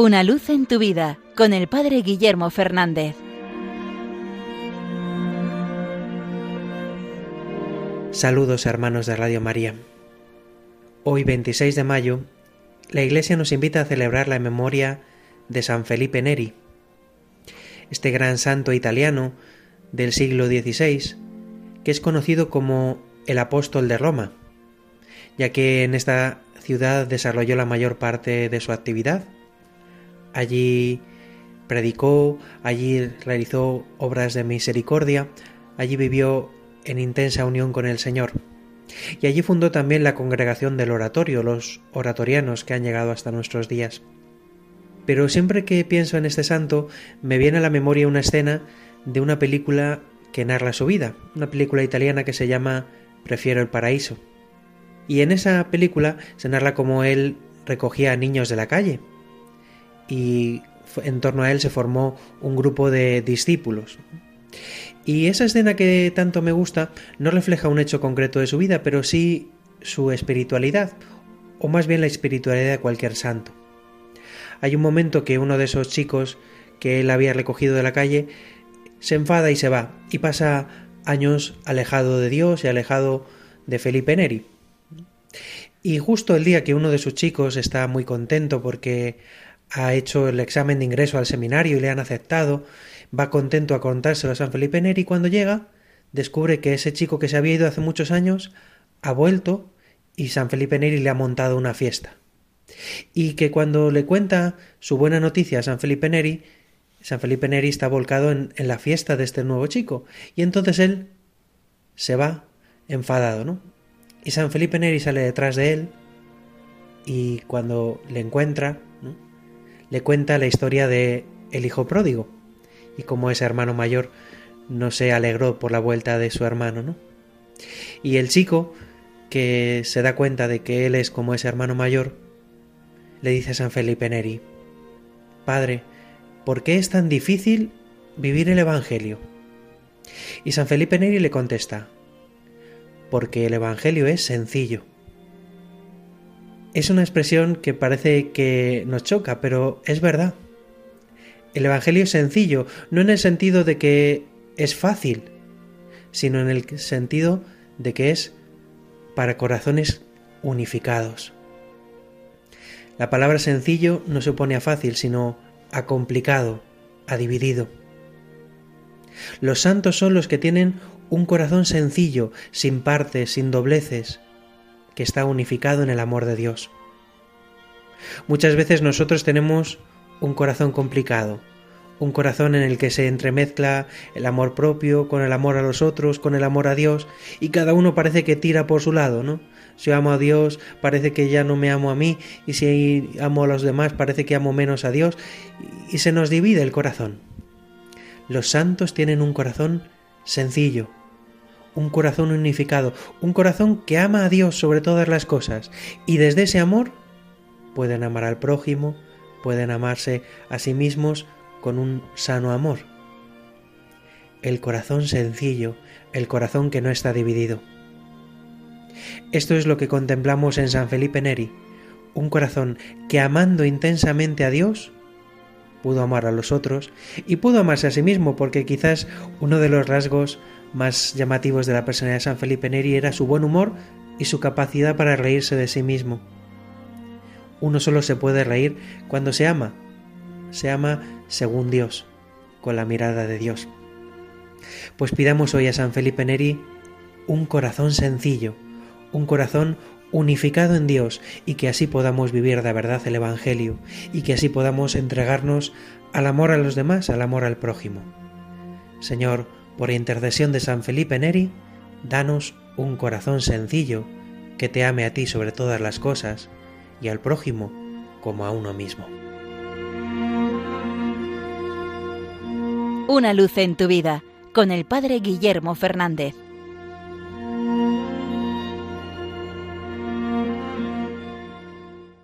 Una luz en tu vida con el Padre Guillermo Fernández. Saludos hermanos de Radio María. Hoy 26 de mayo, la Iglesia nos invita a celebrar la memoria de San Felipe Neri, este gran santo italiano del siglo XVI, que es conocido como el apóstol de Roma, ya que en esta ciudad desarrolló la mayor parte de su actividad. Allí predicó, allí realizó obras de misericordia, allí vivió en intensa unión con el Señor. Y allí fundó también la congregación del oratorio, los oratorianos que han llegado hasta nuestros días. Pero siempre que pienso en este santo, me viene a la memoria una escena de una película que narra su vida, una película italiana que se llama Prefiero el paraíso. Y en esa película se narra cómo él recogía a niños de la calle y en torno a él se formó un grupo de discípulos. Y esa escena que tanto me gusta no refleja un hecho concreto de su vida, pero sí su espiritualidad, o más bien la espiritualidad de cualquier santo. Hay un momento que uno de esos chicos que él había recogido de la calle se enfada y se va, y pasa años alejado de Dios y alejado de Felipe Neri. Y justo el día que uno de sus chicos está muy contento porque ha hecho el examen de ingreso al seminario y le han aceptado, va contento a contárselo a San Felipe Neri y cuando llega descubre que ese chico que se había ido hace muchos años ha vuelto y San Felipe Neri le ha montado una fiesta. Y que cuando le cuenta su buena noticia a San Felipe Neri, San Felipe Neri está volcado en, en la fiesta de este nuevo chico y entonces él se va enfadado, ¿no? Y San Felipe Neri sale detrás de él y cuando le encuentra, le cuenta la historia de el hijo pródigo y cómo ese hermano mayor no se alegró por la vuelta de su hermano, ¿no? Y el chico, que se da cuenta de que él es como ese hermano mayor, le dice a San Felipe Neri, Padre, ¿por qué es tan difícil vivir el Evangelio? Y San Felipe Neri le contesta, porque el Evangelio es sencillo. Es una expresión que parece que nos choca, pero es verdad. El Evangelio es sencillo, no en el sentido de que es fácil, sino en el sentido de que es para corazones unificados. La palabra sencillo no se opone a fácil, sino a complicado, a dividido. Los santos son los que tienen un corazón sencillo, sin partes, sin dobleces, que está unificado en el amor de Dios. Muchas veces nosotros tenemos un corazón complicado, un corazón en el que se entremezcla el amor propio con el amor a los otros, con el amor a Dios, y cada uno parece que tira por su lado, ¿no? Si amo a Dios, parece que ya no me amo a mí, y si amo a los demás, parece que amo menos a Dios, y se nos divide el corazón. Los santos tienen un corazón sencillo, un corazón unificado, un corazón que ama a Dios sobre todas las cosas, y desde ese amor pueden amar al prójimo, pueden amarse a sí mismos con un sano amor. El corazón sencillo, el corazón que no está dividido. Esto es lo que contemplamos en San Felipe Neri, un corazón que amando intensamente a Dios, pudo amar a los otros y pudo amarse a sí mismo, porque quizás uno de los rasgos más llamativos de la personalidad de San Felipe Neri era su buen humor y su capacidad para reírse de sí mismo. Uno solo se puede reír cuando se ama. Se ama según Dios, con la mirada de Dios. Pues pidamos hoy a San Felipe Neri un corazón sencillo, un corazón unificado en Dios y que así podamos vivir de verdad el Evangelio y que así podamos entregarnos al amor a los demás, al amor al prójimo. Señor, por intercesión de San Felipe Neri, danos un corazón sencillo que te ame a ti sobre todas las cosas y al prójimo como a uno mismo. Una luz en tu vida con el Padre Guillermo Fernández.